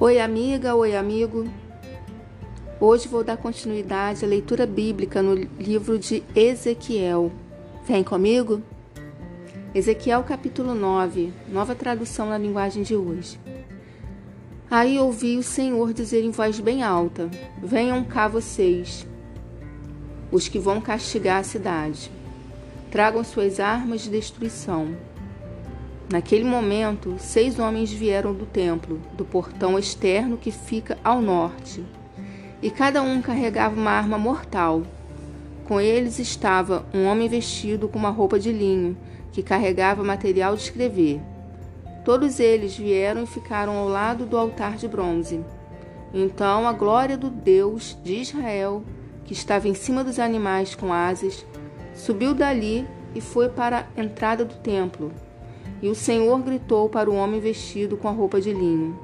Oi, amiga, oi, amigo. Hoje vou dar continuidade à leitura bíblica no livro de Ezequiel. Vem comigo? Ezequiel capítulo 9, nova tradução na linguagem de hoje. Aí ouvi o Senhor dizer em voz bem alta: Venham cá vocês, os que vão castigar a cidade. Tragam suas armas de destruição Naquele momento, seis homens vieram do templo, do portão externo que fica ao norte, e cada um carregava uma arma mortal. Com eles estava um homem vestido com uma roupa de linho, que carregava material de escrever. Todos eles vieram e ficaram ao lado do altar de bronze. Então a glória do Deus de Israel, que estava em cima dos animais com asas, subiu dali e foi para a entrada do templo. E o Senhor gritou para o homem vestido com a roupa de linho: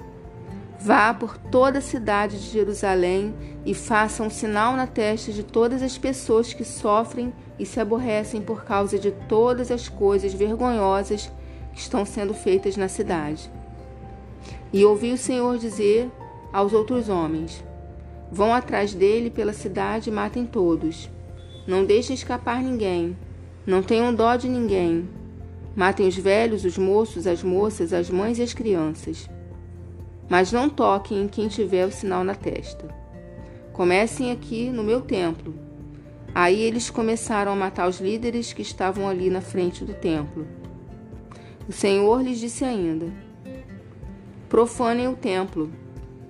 Vá por toda a cidade de Jerusalém e faça um sinal na testa de todas as pessoas que sofrem e se aborrecem por causa de todas as coisas vergonhosas que estão sendo feitas na cidade. E ouvi o Senhor dizer aos outros homens: Vão atrás dele pela cidade e matem todos. Não deixem escapar ninguém. Não tenham dó de ninguém Matem os velhos, os moços, as moças, as mães e as crianças. Mas não toquem em quem tiver o sinal na testa. Comecem aqui no meu templo. Aí eles começaram a matar os líderes que estavam ali na frente do templo. O Senhor lhes disse ainda: Profanem o templo,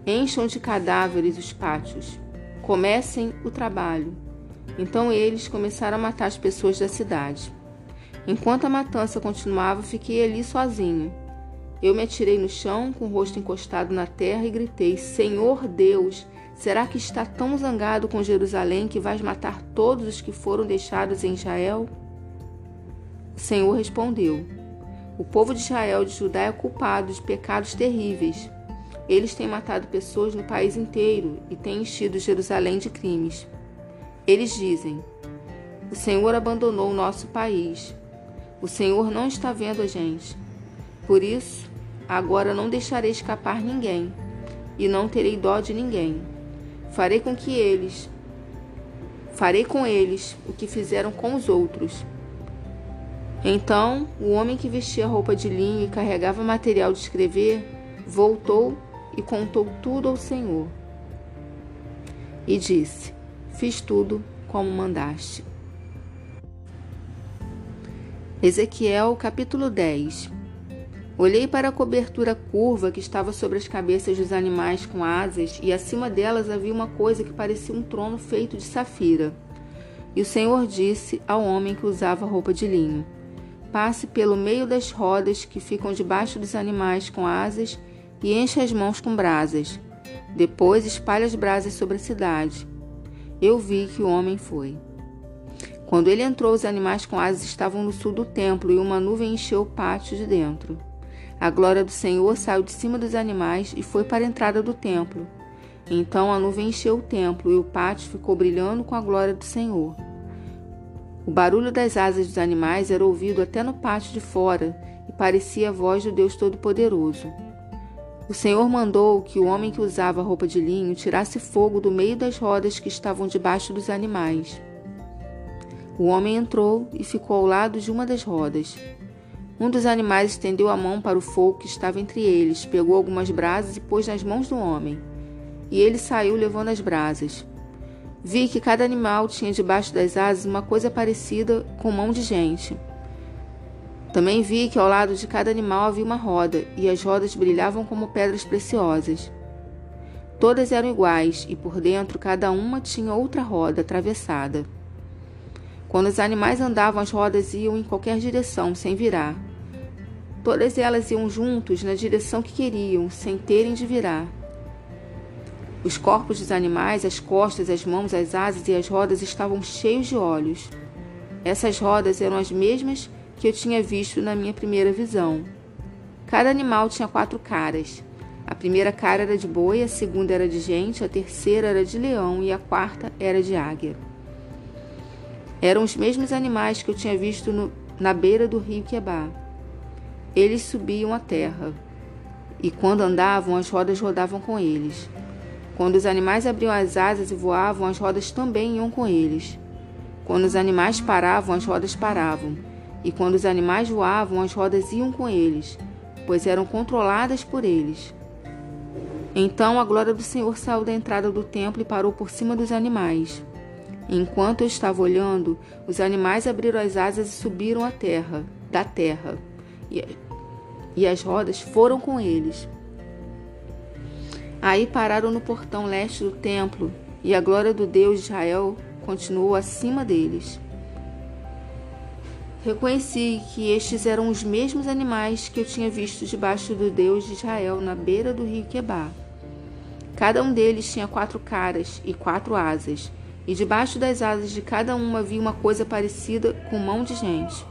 encham de cadáveres os pátios, comecem o trabalho. Então eles começaram a matar as pessoas da cidade. Enquanto a matança continuava, fiquei ali sozinho. Eu me atirei no chão, com o rosto encostado na terra, e gritei: Senhor Deus, será que está tão zangado com Jerusalém que vais matar todos os que foram deixados em Israel? O Senhor respondeu: O povo de Israel de Judá é culpado de pecados terríveis. Eles têm matado pessoas no país inteiro e têm enchido Jerusalém de crimes. Eles dizem: O Senhor abandonou o nosso país o Senhor não está vendo a gente. Por isso, agora não deixarei escapar ninguém, e não terei dó de ninguém. Farei com que eles farei com eles o que fizeram com os outros. Então, o homem que vestia roupa de linho e carregava material de escrever voltou e contou tudo ao Senhor. E disse: Fiz tudo como mandaste. Ezequiel capítulo 10 Olhei para a cobertura curva que estava sobre as cabeças dos animais com asas, e acima delas havia uma coisa que parecia um trono feito de safira. E o Senhor disse ao homem que usava roupa de linho: Passe pelo meio das rodas que ficam debaixo dos animais com asas e enche as mãos com brasas. Depois espalhe as brasas sobre a cidade. Eu vi que o homem foi. Quando ele entrou, os animais com asas estavam no sul do templo e uma nuvem encheu o pátio de dentro. A glória do Senhor saiu de cima dos animais e foi para a entrada do templo. Então a nuvem encheu o templo e o pátio ficou brilhando com a glória do Senhor. O barulho das asas dos animais era ouvido até no pátio de fora e parecia a voz do Deus Todo-Poderoso. O Senhor mandou que o homem que usava roupa de linho tirasse fogo do meio das rodas que estavam debaixo dos animais. O homem entrou e ficou ao lado de uma das rodas. Um dos animais estendeu a mão para o fogo que estava entre eles, pegou algumas brasas e pôs nas mãos do homem. E ele saiu levando as brasas. Vi que cada animal tinha debaixo das asas uma coisa parecida com mão de gente. Também vi que ao lado de cada animal havia uma roda, e as rodas brilhavam como pedras preciosas. Todas eram iguais, e por dentro cada uma tinha outra roda atravessada. Quando os animais andavam, as rodas iam em qualquer direção, sem virar. Todas elas iam juntos na direção que queriam, sem terem de virar. Os corpos dos animais, as costas, as mãos, as asas e as rodas estavam cheios de olhos. Essas rodas eram as mesmas que eu tinha visto na minha primeira visão. Cada animal tinha quatro caras. A primeira cara era de boi, a segunda era de gente, a terceira era de leão e a quarta era de águia. Eram os mesmos animais que eu tinha visto no, na beira do rio Quebá. Eles subiam a terra e quando andavam, as rodas rodavam com eles. Quando os animais abriam as asas e voavam, as rodas também iam com eles. Quando os animais paravam, as rodas paravam. E quando os animais voavam, as rodas iam com eles, pois eram controladas por eles. Então a glória do Senhor saiu da entrada do templo e parou por cima dos animais. Enquanto eu estava olhando, os animais abriram as asas e subiram à terra, da terra, e, e as rodas foram com eles. Aí pararam no portão leste do templo, e a glória do Deus de Israel continuou acima deles. Reconheci que estes eram os mesmos animais que eu tinha visto debaixo do Deus de Israel na beira do rio Quebar. Cada um deles tinha quatro caras e quatro asas, e debaixo das asas de cada uma havia uma coisa parecida com mão de gente.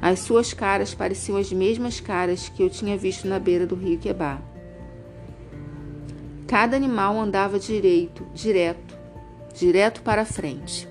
As suas caras pareciam as mesmas caras que eu tinha visto na beira do rio Quebar. Cada animal andava direito, direto, direto para a frente.